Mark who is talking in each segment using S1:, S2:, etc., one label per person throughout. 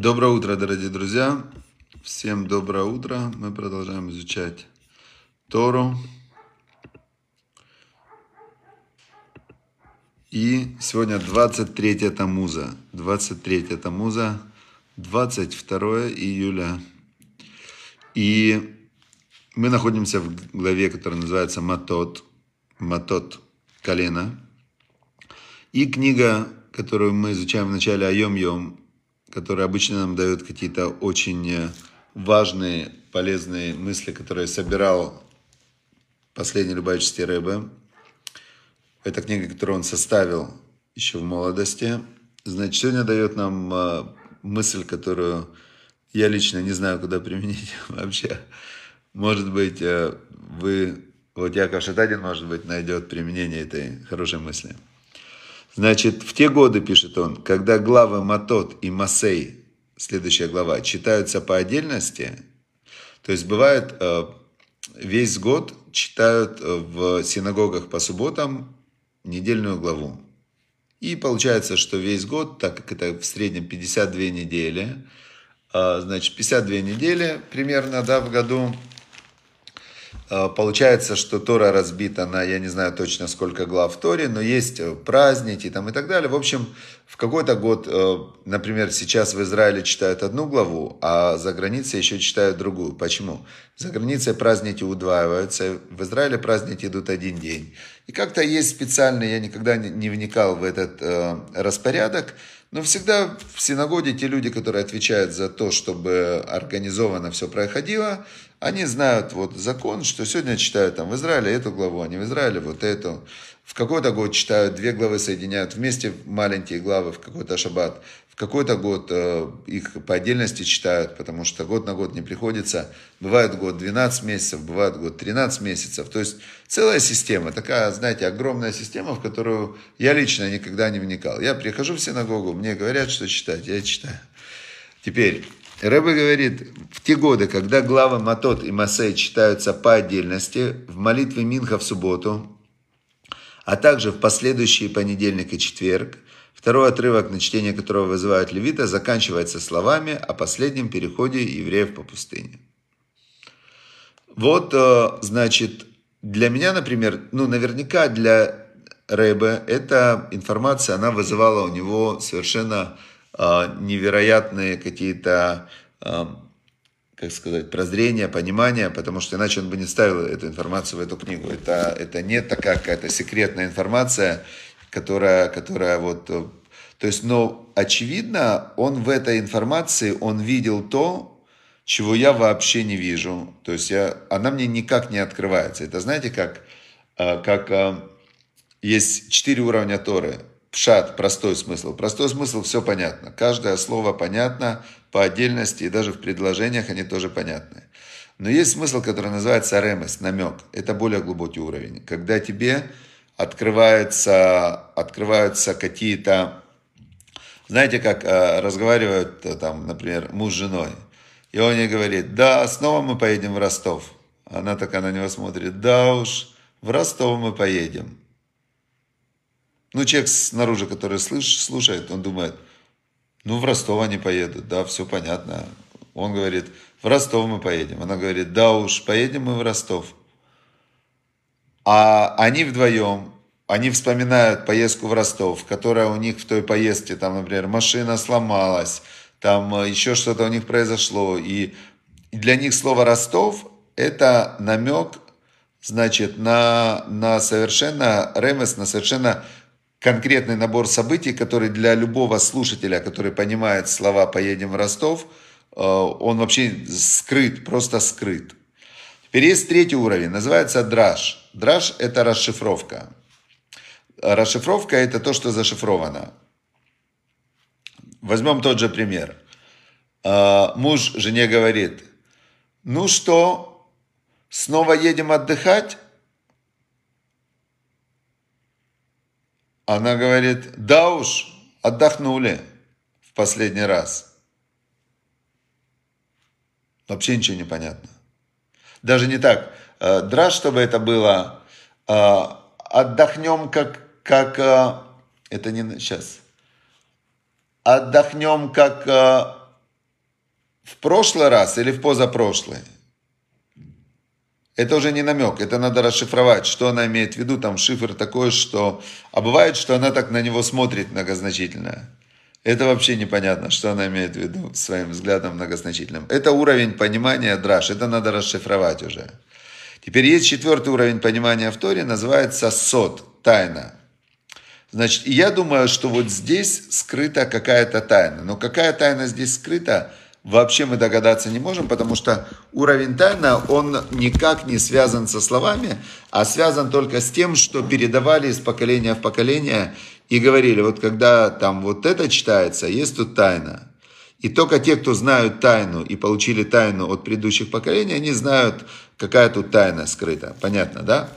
S1: Доброе утро, дорогие друзья. Всем доброе утро. Мы продолжаем изучать Тору. И сегодня 23 Тамуза. 23 Тамуза, 22 июля. И мы находимся в главе, которая называется Матот. Матот колено. И книга, которую мы изучаем в начале Айом-Йом, который обычно нам дает какие-то очень э, важные, полезные мысли, которые собирал последний Любавичский Рэбе. Это книга, которую он составил еще в молодости. Значит, сегодня дает нам э, мысль, которую я лично не знаю, куда применить вообще. Может быть, э, вы, вот Яков Шатадин, может быть, найдет применение этой хорошей мысли. Значит, в те годы, пишет он, когда главы Матот и Масей, следующая глава, читаются по отдельности, то есть бывает э, весь год читают э, в синагогах по субботам недельную главу. И получается, что весь год, так как это в среднем 52 недели, э, значит, 52 недели примерно да, в году, получается, что Тора разбита на, я не знаю точно сколько глав в Торе, но есть э, праздники там и так далее. В общем, в какой-то год, э, например, сейчас в Израиле читают одну главу, а за границей еще читают другую. Почему? За границей праздники удваиваются, в Израиле праздники идут один день. И как-то есть специальный, я никогда не вникал в этот распорядок, но всегда в синагоге те люди, которые отвечают за то, чтобы организованно все проходило, они знают вот закон, что сегодня читают там в Израиле эту главу, не в Израиле вот эту. В какой-то год читают две главы, соединяют вместе маленькие главы в какой-то шаббат. В какой-то год э, их по отдельности читают, потому что год на год не приходится. Бывает год 12 месяцев, бывает год 13 месяцев. То есть целая система, такая, знаете, огромная система, в которую я лично никогда не вникал. Я прихожу в синагогу, мне говорят, что читать, я читаю. Теперь, Рэбе говорит, те годы, когда главы Матот и Масей читаются по отдельности, в молитве Минха в субботу, а также в последующие понедельник и четверг, второй отрывок, на чтение которого вызывают левита, заканчивается словами о последнем переходе евреев по пустыне. Вот, э, значит, для меня, например, ну, наверняка для Рэбе эта информация, она вызывала у него совершенно а, невероятные какие-то, а, как сказать, прозрения, понимания, потому что иначе он бы не ставил эту информацию в эту книгу. Это, это не такая какая-то секретная информация, которая, которая вот... То есть, но очевидно, он в этой информации, он видел то, чего я вообще не вижу. То есть я, она мне никак не открывается. Это знаете, как, а, как есть четыре уровня Торы. Пшат, простой смысл. Простой смысл, все понятно. Каждое слово понятно по отдельности, и даже в предложениях они тоже понятны. Но есть смысл, который называется ремес, намек. Это более глубокий уровень. Когда тебе открываются, открываются какие-то... Знаете, как э, разговаривают, э, там, например, муж с женой. И он ей говорит, да, снова мы поедем в Ростов. Она такая на него смотрит, да уж, в Ростов мы поедем. Ну, человек снаружи, который слыш, слушает, он думает, ну, в Ростов они поедут, да, все понятно. Он говорит, в Ростов мы поедем. Она говорит, да уж, поедем мы в Ростов. А они вдвоем, они вспоминают поездку в Ростов, которая у них в той поездке, там, например, машина сломалась, там э, еще что-то у них произошло. И для них слово Ростов – это намек, значит, на, на совершенно, ремес, на совершенно конкретный набор событий, который для любого слушателя, который понимает слова «поедем в Ростов», э, он вообще скрыт, просто скрыт. Теперь есть третий уровень, называется драж. Драж – это расшифровка. Расшифровка – это то, что зашифровано. Возьмем тот же пример. Э, муж жене говорит, ну что, снова едем отдыхать? Она говорит, да уж, отдохнули в последний раз. Вообще ничего не понятно. Даже не так. Э, драж, чтобы это было, э, отдохнем как, как, э, это не сейчас, отдохнем как в прошлый раз или в позапрошлый. Это уже не намек, это надо расшифровать, что она имеет в виду, там шифр такой, что... А бывает, что она так на него смотрит многозначительно. Это вообще непонятно, что она имеет в виду своим взглядом многозначительным. Это уровень понимания драж, это надо расшифровать уже. Теперь есть четвертый уровень понимания в Торе, называется сот, тайна. Значит, я думаю, что вот здесь скрыта какая-то тайна. Но какая тайна здесь скрыта, вообще мы догадаться не можем, потому что уровень тайна, он никак не связан со словами, а связан только с тем, что передавали из поколения в поколение и говорили, вот когда там вот это читается, есть тут тайна. И только те, кто знают тайну и получили тайну от предыдущих поколений, они знают, какая тут тайна скрыта. Понятно, да?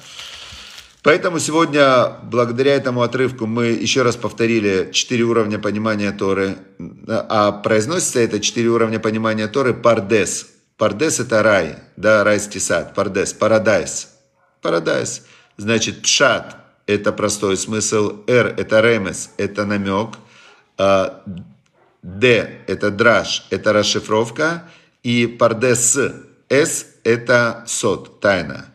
S1: Поэтому сегодня, благодаря этому отрывку, мы еще раз повторили четыре уровня понимания Торы. А произносится это четыре уровня понимания Торы пардес. Пардес это рай, да, райский сад. Пардес, парадайс. Парадайс. Значит, пшат – это простой смысл. Р – это ремес, это намек. А, Д – это драж, это расшифровка. И пардес – С – это сот, тайна.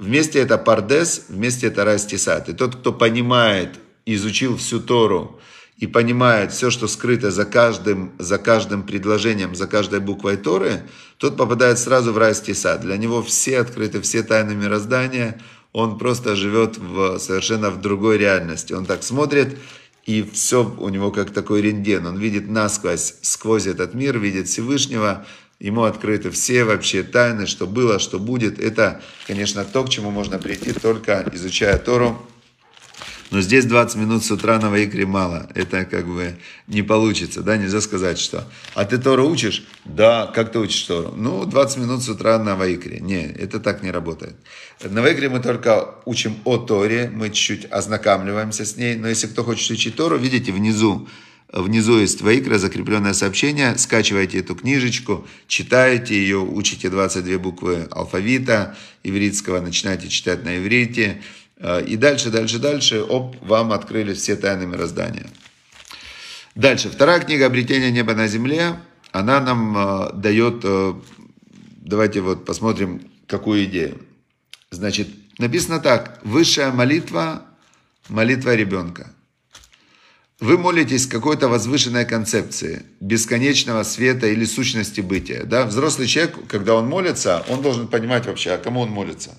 S1: Вместе это пардес, вместе это растисат. И тот, кто понимает, изучил всю Тору и понимает все, что скрыто за каждым, за каждым предложением, за каждой буквой Торы, тот попадает сразу в растисат. Для него все открыты, все тайны мироздания. Он просто живет в, совершенно в другой реальности. Он так смотрит, и все у него как такой рентген. Он видит насквозь, сквозь этот мир, видит Всевышнего, Ему открыты все вообще тайны, что было, что будет. Это, конечно, то, к чему можно прийти только изучая Тору. Но здесь 20 минут с утра на Ваикре мало. Это как бы не получится, да, нельзя сказать, что... А ты Тору учишь? Да, как ты учишь Тору? Ну, 20 минут с утра на Ваикре. Не, это так не работает. На Ваикре мы только учим о Торе, мы чуть-чуть ознакомливаемся с ней. Но если кто хочет учить Тору, видите, внизу Внизу есть Ваикра, закрепленное сообщение. Скачивайте эту книжечку, читайте ее, учите 22 буквы алфавита ивритского, начинайте читать на иврите. Э, и дальше, дальше, дальше, оп, вам открылись все тайны мироздания. Дальше, вторая книга «Обретение неба на земле». Она нам э, дает, э, давайте вот посмотрим, какую идею. Значит, написано так, высшая молитва, молитва ребенка – вы молитесь какой-то возвышенной концепции, бесконечного света или сущности бытия. Да? Взрослый человек, когда он молится, он должен понимать вообще, а кому он молится.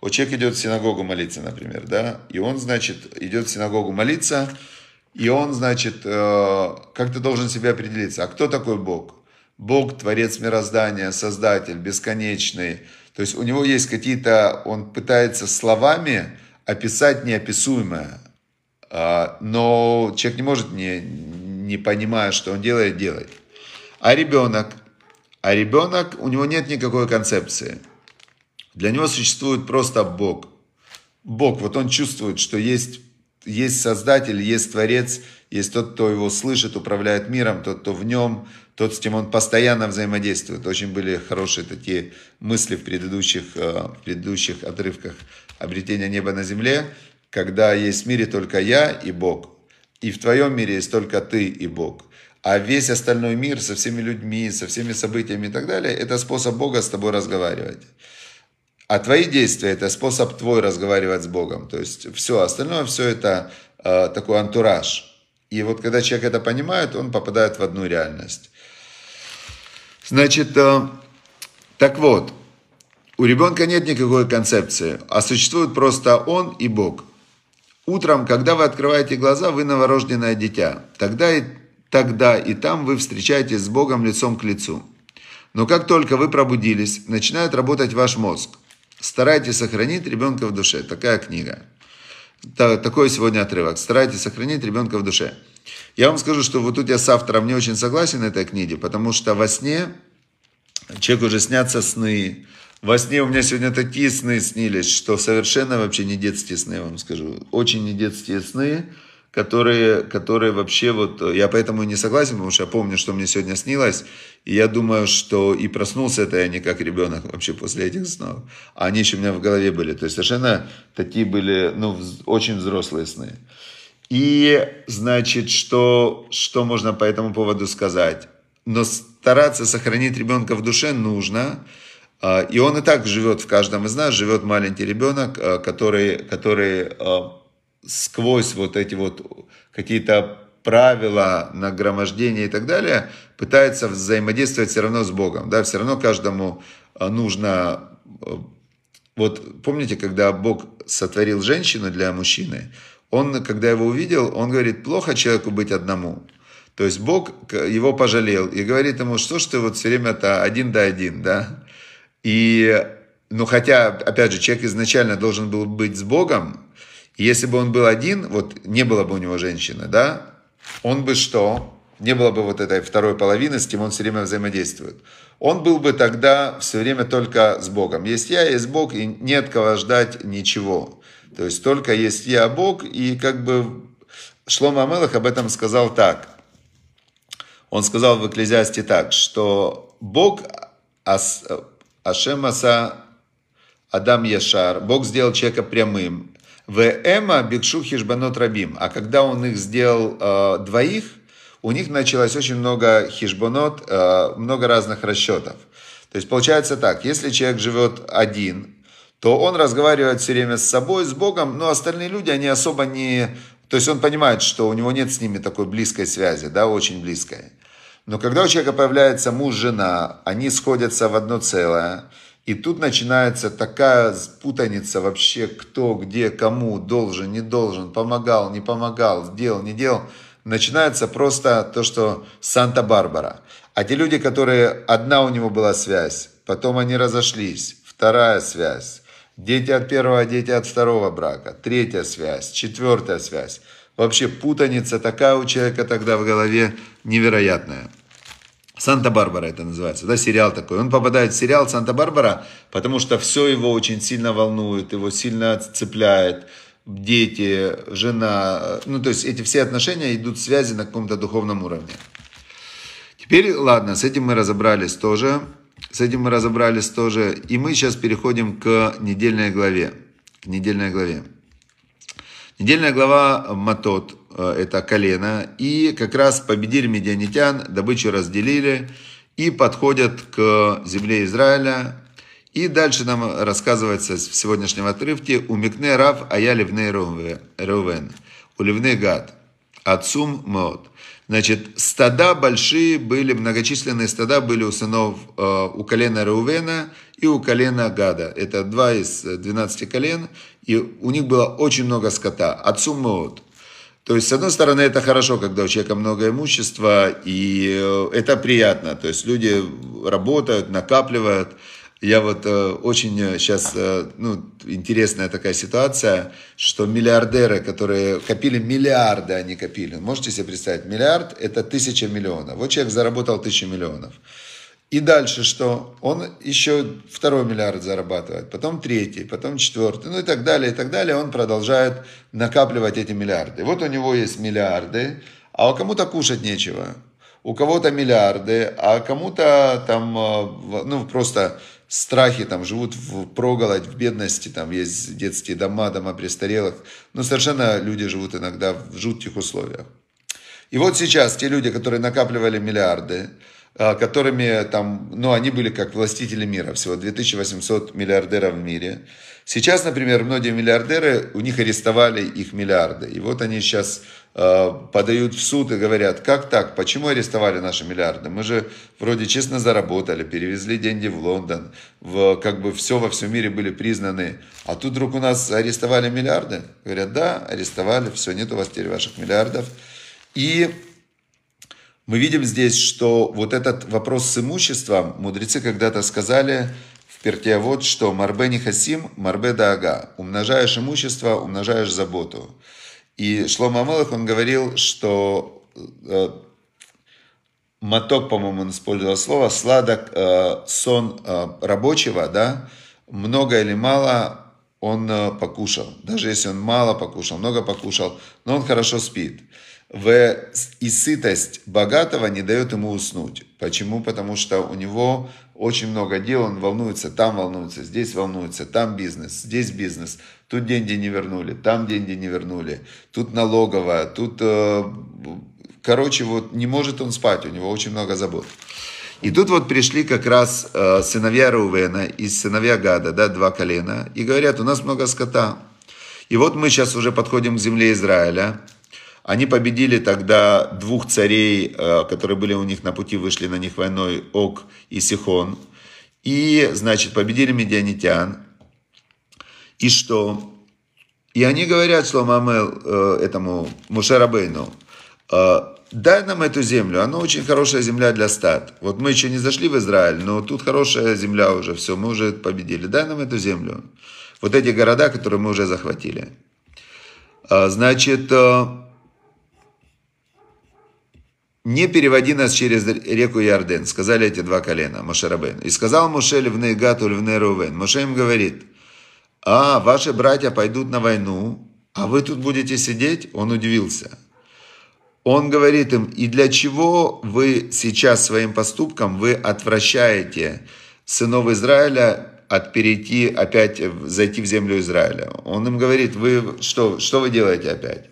S1: Вот человек идет в синагогу молиться, например, да, и он, значит, идет в синагогу молиться, и он, значит, э, как-то должен себе определиться, а кто такой Бог? Бог, Творец мироздания, Создатель, бесконечный. То есть у него есть какие-то, он пытается словами описать неописуемое. А, но человек не может, не, не понимая, что он делает, делать. А ребенок? А ребенок, у него нет никакой концепции. Для него существует просто Бог. Бог, вот он чувствует, что есть, есть Создатель, есть Творец, есть тот, кто его слышит, управляет миром, тот, кто в нем, тот, с кем он постоянно взаимодействует. Очень были хорошие такие мысли в предыдущих, э, в предыдущих отрывках обретения неба на земле когда есть в мире только я и Бог, и в твоем мире есть только ты и Бог. А весь остальной мир со всеми людьми, со всеми событиями и так далее, это способ Бога с тобой разговаривать. А твои действия – это способ твой разговаривать с Богом. То есть все остальное, все это э, такой антураж. И вот когда человек это понимает, он попадает в одну реальность. Значит, э, так вот, у ребенка нет никакой концепции, а существует просто он и Бог. Утром, когда вы открываете глаза, вы новорожденное дитя. Тогда и, тогда и там вы встречаетесь с Богом лицом к лицу. Но как только вы пробудились, начинает работать ваш мозг. Старайтесь сохранить ребенка в душе. Такая книга. Такой сегодня отрывок. Старайтесь сохранить ребенка в душе. Я вам скажу, что вот тут я с автором не очень согласен этой книге, потому что во сне человеку уже снятся сны, во сне у меня сегодня такие сны снились, что совершенно вообще не детские сны, я вам скажу. Очень не детские сны, которые, которые вообще вот... Я поэтому и не согласен, потому что я помню, что мне сегодня снилось. И я думаю, что и проснулся это я не как ребенок вообще после этих снов. А они еще у меня в голове были. То есть совершенно такие были, ну, очень взрослые сны. И, значит, что, что можно по этому поводу сказать? но стараться сохранить ребенка в душе нужно. А, и он и так живет в каждом из нас, живет маленький ребенок, а, который, который сквозь вот эти вот какие-то правила нагромождения и так далее, пытается взаимодействовать все равно с Богом. Да? Все равно каждому нужно... Вот помните, когда Бог сотворил женщину для мужчины, он, когда его увидел, он говорит, плохо человеку быть одному. То есть Бог его пожалел и говорит ему, что ж ты вот все время-то один да один, да? И, ну хотя, опять же, человек изначально должен был быть с Богом, если бы он был один, вот не было бы у него женщины, да, он бы что? Не было бы вот этой второй половины, с кем он все время взаимодействует. Он был бы тогда все время только с Богом. Есть я, есть Бог, и нет кого ждать ничего. То есть только есть я, Бог, и как бы Шлома Амелах об этом сказал так. Он сказал в Экклезиасте так, что Бог ас, Ашем Аса Адам Яшар, Бог сделал человека прямым. В Эма Бикшу Хижбанот Рабим. А когда он их сделал э, двоих, у них началось очень много хижбанот, э, много разных расчетов. То есть получается так, если человек живет один, то он разговаривает все время с собой, с Богом, но остальные люди, они особо не... То есть он понимает, что у него нет с ними такой близкой связи, да, очень близкой. Но когда у человека появляется муж, жена, они сходятся в одно целое, и тут начинается такая путаница вообще, кто, где, кому, должен, не должен, помогал, не помогал, сделал, не делал. Начинается просто то, что Санта-Барбара. А те люди, которые, одна у него была связь, потом они разошлись, вторая связь, Дети от первого, дети от второго брака. Третья связь, четвертая связь. Вообще путаница такая у человека тогда в голове невероятная. Санта-Барбара это называется, да, сериал такой. Он попадает в сериал Санта-Барбара, потому что все его очень сильно волнует, его сильно цепляет. Дети, жена, ну то есть эти все отношения идут в связи на каком-то духовном уровне. Теперь, ладно, с этим мы разобрались тоже. С этим мы разобрались тоже. И мы сейчас переходим к недельной главе. К недельной главе. Недельная глава Матот, это колено. И как раз победили медианитян, добычу разделили и подходят к земле Израиля. И дальше нам рассказывается в сегодняшнем отрывке «У Микне Рав Ая Ливней Рувен, у Ливней Гад, Отцум Мод». Значит, стада большие были, многочисленные стада были у сынов, э, у колена Реувена и у колена Гада. Это два из 12 колен, и у них было очень много скота. Отцу Моот. То есть, с одной стороны, это хорошо, когда у человека много имущества, и э, это приятно. То есть, люди работают, накапливают. Я вот э, очень сейчас, э, ну, интересная такая ситуация, что миллиардеры, которые копили миллиарды, они копили. Можете себе представить, миллиард – это тысяча миллионов. Вот человек заработал тысячу миллионов. И дальше что? Он еще второй миллиард зарабатывает, потом третий, потом четвертый, ну и так далее, и так далее. Он продолжает накапливать эти миллиарды. Вот у него есть миллиарды, а кому-то кушать нечего. У кого-то миллиарды, а кому-то там, э, ну, просто страхи, там живут в проголодь, в бедности, там есть детские дома, дома престарелых, но совершенно люди живут иногда в жутких условиях. И вот сейчас те люди, которые накапливали миллиарды, а, которыми там, ну, они были как властители мира, всего 2800 миллиардеров в мире. Сейчас, например, многие миллиардеры, у них арестовали их миллиарды. И вот они сейчас э, подают в суд и говорят, как так, почему арестовали наши миллиарды? Мы же вроде честно заработали, перевезли деньги в Лондон, в, как бы все во всем мире были признаны. А тут вдруг у нас арестовали миллиарды? Говорят, да, арестовали, все, нет у вас теперь ваших миллиардов. И мы видим здесь, что вот этот вопрос с имуществом, мудрецы когда-то сказали в перте вот, что марбе не хасим, марбе даага. Умножаешь имущество, умножаешь заботу. И Шлома Амелах, он говорил, что э, моток, по-моему, он использовал слово, сладок э, сон э, рабочего, да, много или мало он э, покушал. Даже если он мало покушал, много покушал, но он хорошо спит в, и сытость богатого не дает ему уснуть. Почему? Потому что у него очень много дел, он волнуется, там волнуется, здесь волнуется, там бизнес, здесь бизнес, тут деньги не вернули, там деньги не вернули, тут налоговая, тут э, короче, вот не может он спать, у него очень много забот. И тут вот пришли как раз э, сыновья Рувена и сыновья Гада, да, два колена, и говорят, у нас много скота. И вот мы сейчас уже подходим к земле Израиля. Они победили тогда двух царей, э, которые были у них на пути, вышли на них войной, Ок и Сихон. И, значит, победили медианитян. И что? И они говорят Шломамел, э, этому Мушарабейну, э, дай нам эту землю, она очень хорошая земля для стад. Вот мы еще не зашли в Израиль, но тут хорошая земля уже, все, мы уже победили. Дай нам эту землю. Вот эти города, которые мы уже захватили. Э, значит, не переводи нас через реку Ярден, сказали эти два колена, Мошерабен. И сказал Моше Левней Гату Левней Рувен. Моше им говорит, а, ваши братья пойдут на войну, а вы тут будете сидеть? Он удивился. Он говорит им, и для чего вы сейчас своим поступком, вы отвращаете сынов Израиля от перейти опять, зайти в землю Израиля. Он им говорит, вы что, что вы делаете опять?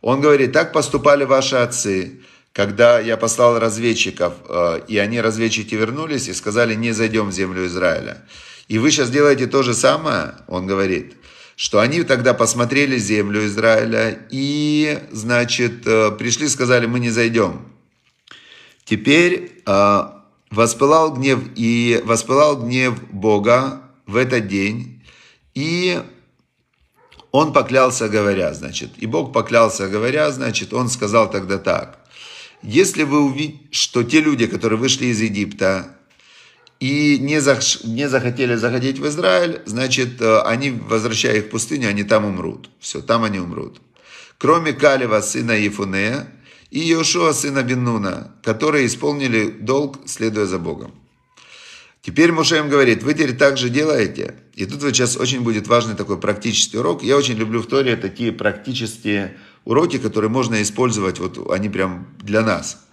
S1: Он говорит, так поступали ваши отцы, когда я послал разведчиков, э, и они, разведчики, вернулись и сказали, не зайдем в землю Израиля. И вы сейчас делаете то же самое, он говорит, что они тогда посмотрели землю Израиля и, значит, э, пришли, сказали, мы не зайдем. Теперь э, воспылал гнев, и воспылал гнев Бога в этот день, и он поклялся, говоря, значит, и Бог поклялся, говоря, значит, он сказал тогда так, если вы увидите, что те люди, которые вышли из Египта и не, зах, не захотели заходить в Израиль, значит, э, они, возвращая их в пустыню, они там умрут. Все, там они умрут. Кроме Калева, сына Ефунея, и Иошуа, сына Беннуна, которые исполнили долг, следуя за Богом. Теперь Муше им говорит, вы теперь так же делаете. И тут вот сейчас очень будет важный такой практический урок. Я очень люблю в Торе такие практические уроки, которые можно использовать, вот они прям для нас.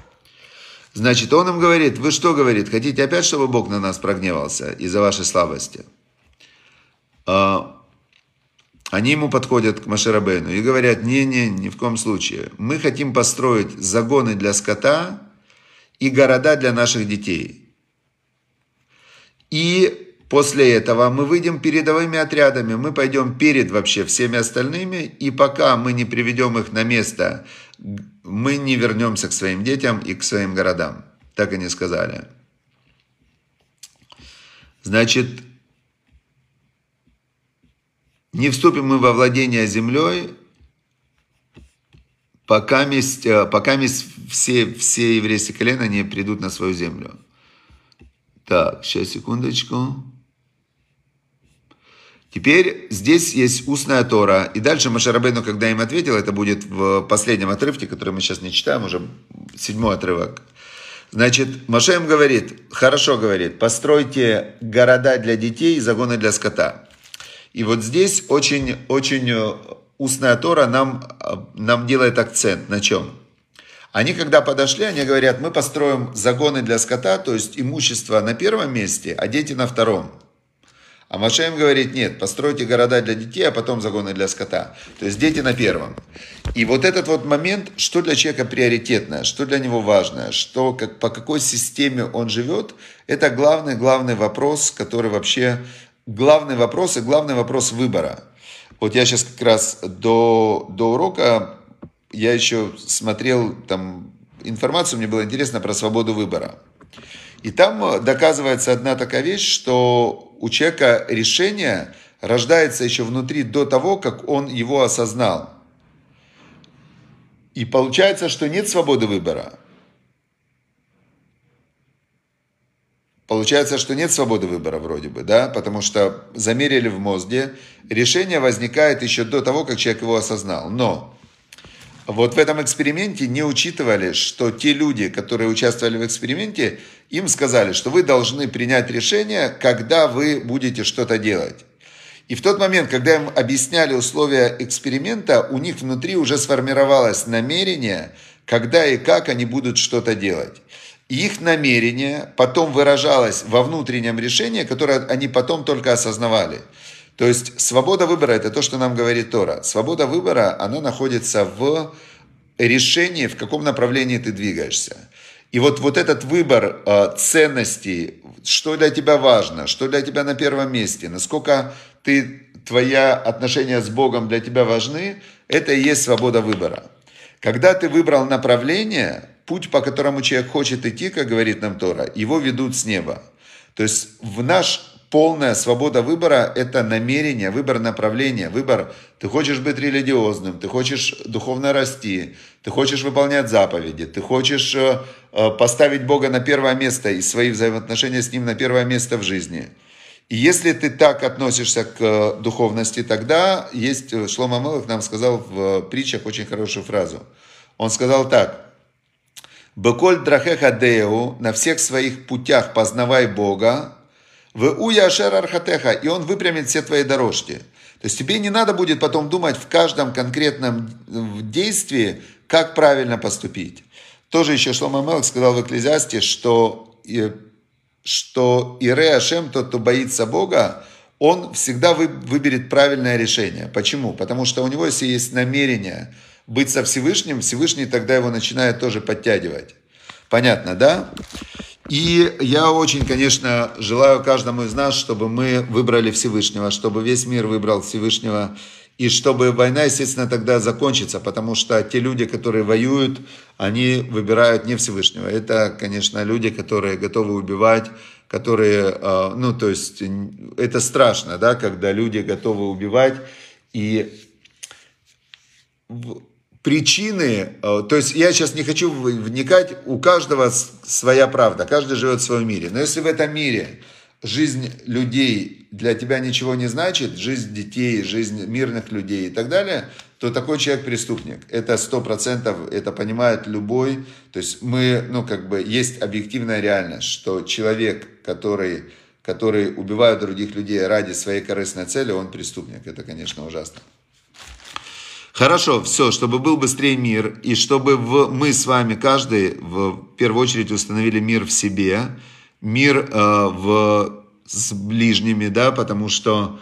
S1: Значит, он им говорит, вы что, говорит, хотите опять, чтобы Бог на нас прогневался из-за вашей слабости? А, они ему подходят к Маширабейну и говорят, не-не, ни в коем случае. Мы хотим построить загоны для скота и города для наших детей. И После этого мы выйдем передовыми отрядами, мы пойдем перед вообще всеми остальными, и пока мы не приведем их на место, мы не вернемся к своим детям и к своим городам. Так они сказали. Значит, не вступим мы во владение землей, пока, месть, э, пока месть все, все еврейские колена не придут на свою землю. Так, сейчас, секундочку. Теперь здесь есть устная Тора. И дальше Машарабейну, когда им ответил, это будет в последнем отрывке, который мы сейчас не читаем, уже седьмой отрывок. Значит, Маша им говорит, хорошо говорит, постройте города для детей и загоны для скота. И вот здесь очень, очень устная Тора нам, нам делает акцент на чем? Они, когда подошли, они говорят, мы построим загоны для скота, то есть имущество на первом месте, а дети на втором. А Маше им говорит, нет, постройте города для детей, а потом загоны для скота. То есть дети на первом. И вот этот вот момент, что для человека приоритетное, что для него важное, что, как, по какой системе он живет, это главный, главный вопрос, который вообще, главный вопрос и главный вопрос выбора. Вот я сейчас как раз до, до урока, я еще смотрел там информацию, мне было интересно про свободу выбора. И там доказывается одна такая вещь, что у человека решение рождается еще внутри до того, как он его осознал. И получается, что нет свободы выбора. Получается, что нет свободы выбора вроде бы, да, потому что замерили в мозге, решение возникает еще до того, как человек его осознал. Но вот в этом эксперименте не учитывали, что те люди, которые участвовали в эксперименте, им сказали, что вы должны принять решение, когда вы будете что-то делать. И в тот момент, когда им объясняли условия эксперимента, у них внутри уже сформировалось намерение, когда и как они будут что-то делать. И их намерение потом выражалось во внутреннем решении, которое они потом только осознавали. То есть свобода выбора – это то, что нам говорит Тора. Свобода выбора, она находится в решение, в каком направлении ты двигаешься. И вот, вот этот выбор э, ценностей, что для тебя важно, что для тебя на первом месте, насколько ты, твоя отношения с Богом для тебя важны, это и есть свобода выбора. Когда ты выбрал направление, путь, по которому человек хочет идти, как говорит нам Тора, его ведут с неба. То есть в наш полная свобода выбора – это намерение, выбор направления, выбор. Ты хочешь быть религиозным, ты хочешь духовно расти, ты хочешь выполнять заповеди, ты хочешь э, э, поставить Бога на первое место и свои взаимоотношения с Ним на первое место в жизни. И если ты так относишься к э, духовности, тогда есть, Шлома Мелах нам сказал в притчах очень хорошую фразу. Он сказал так, «Беколь драхеха деу, на всех своих путях познавай Бога, в уяшер архатеха, и он выпрямит все твои дорожки. То есть тебе не надо будет потом думать в каждом конкретном действии, как правильно поступить. Тоже еще Шлома Мелк сказал в Экклезиасте, что, что Ире Ашем, тот, кто боится Бога, он всегда выберет правильное решение. Почему? Потому что у него, если есть намерение быть со Всевышним, Всевышний тогда его начинает тоже подтягивать. Понятно, да? И я очень, конечно, желаю каждому из нас, чтобы мы выбрали Всевышнего, чтобы весь мир выбрал Всевышнего, и чтобы война, естественно, тогда закончится, потому что те люди, которые воюют, они выбирают не Всевышнего. Это, конечно, люди, которые готовы убивать, которые, а, ну, то есть, это страшно, да, когда люди готовы убивать, и причины, э, то есть я сейчас не хочу вникать, у каждого своя правда, каждый живет в своем мире. Но если в этом мире жизнь людей для тебя ничего не значит, жизнь детей, жизнь мирных людей и так далее, то такой человек преступник. Это сто процентов, это понимает любой. То есть мы, ну как бы, есть объективная реальность, что человек, который, который убивает других людей ради своей корыстной цели, он преступник. Это, конечно, ужасно. Хорошо, все, чтобы был быстрее мир, и чтобы в, мы с вами, каждый, в первую очередь установили мир в себе, мир э, в, с ближними, да, потому что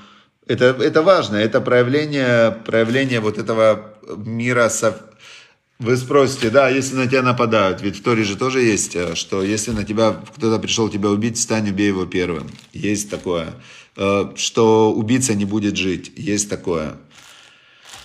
S1: это, это важно, это проявление, проявление вот этого мира со... Вы спросите, да, если на тебя нападают, ведь в Торе же тоже есть, э, что если на тебя кто-то пришел тебя убить, встань, убей его первым. Есть такое. Э, что убийца не будет жить, есть такое.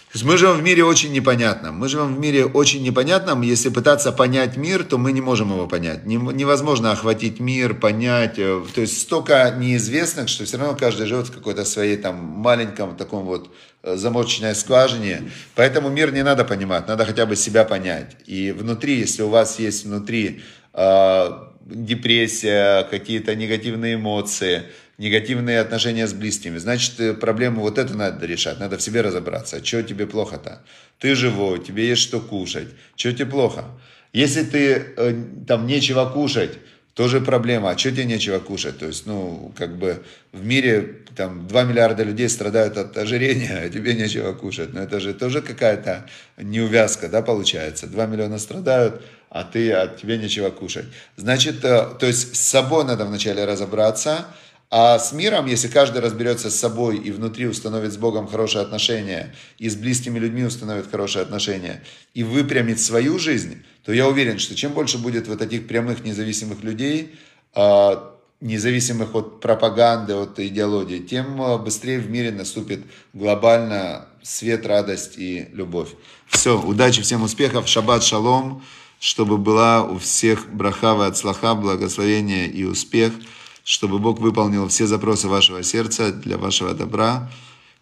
S1: То есть мы живем в мире очень непонятном. Мы живем в мире очень непонятном. Если пытаться понять мир, то мы не можем его понять. Невозможно охватить мир, понять. Э, то есть столько неизвестных, что все равно каждый живет в какой-то своей там маленьком таком вот э, замороченной скважине. Поэтому мир не надо понимать, надо хотя бы себя понять. И внутри, если у вас есть внутри э, депрессия, какие-то негативные эмоции, негативные отношения с близкими. Значит, э, проблему вот эту надо решать, надо в себе разобраться. А что тебе плохо-то? Ты живой, тебе есть что кушать. Что тебе плохо? Если ты э, там нечего кушать, тоже проблема. А что тебе нечего кушать? То есть, ну, как бы в мире там 2 миллиарда людей страдают от ожирения, а тебе нечего кушать. Но это же тоже какая-то неувязка, да, получается. 2 миллиона страдают, а ты, а тебе нечего кушать. Значит, э, то есть с собой надо вначале разобраться, а с миром, если каждый разберется с собой и внутри установит с Богом хорошие отношения, и с близкими людьми установит хорошие отношения, и выпрямит свою жизнь, то я уверен, что чем больше будет вот таких прямых независимых людей, а, независимых от пропаганды, от идеологии, тем а, быстрее в мире наступит глобально свет, радость и любовь. Все, удачи, всем успехов, шаббат шалом, чтобы была у всех брахава от слаха, благословение и успех – чтобы Бог выполнил все запросы вашего сердца для вашего добра,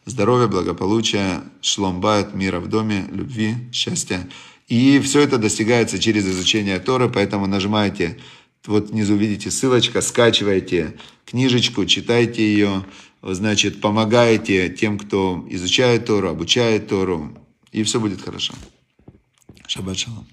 S1: здоровья, благополучия, шломбайт, мира в доме, любви, счастья. И все это достигается через изучение Торы, поэтому нажимайте, вот внизу видите ссылочка, скачивайте книжечку, читайте ее, значит, помогаете тем, кто изучает Тору, обучает Тору, и все будет хорошо. Шаббат шалом.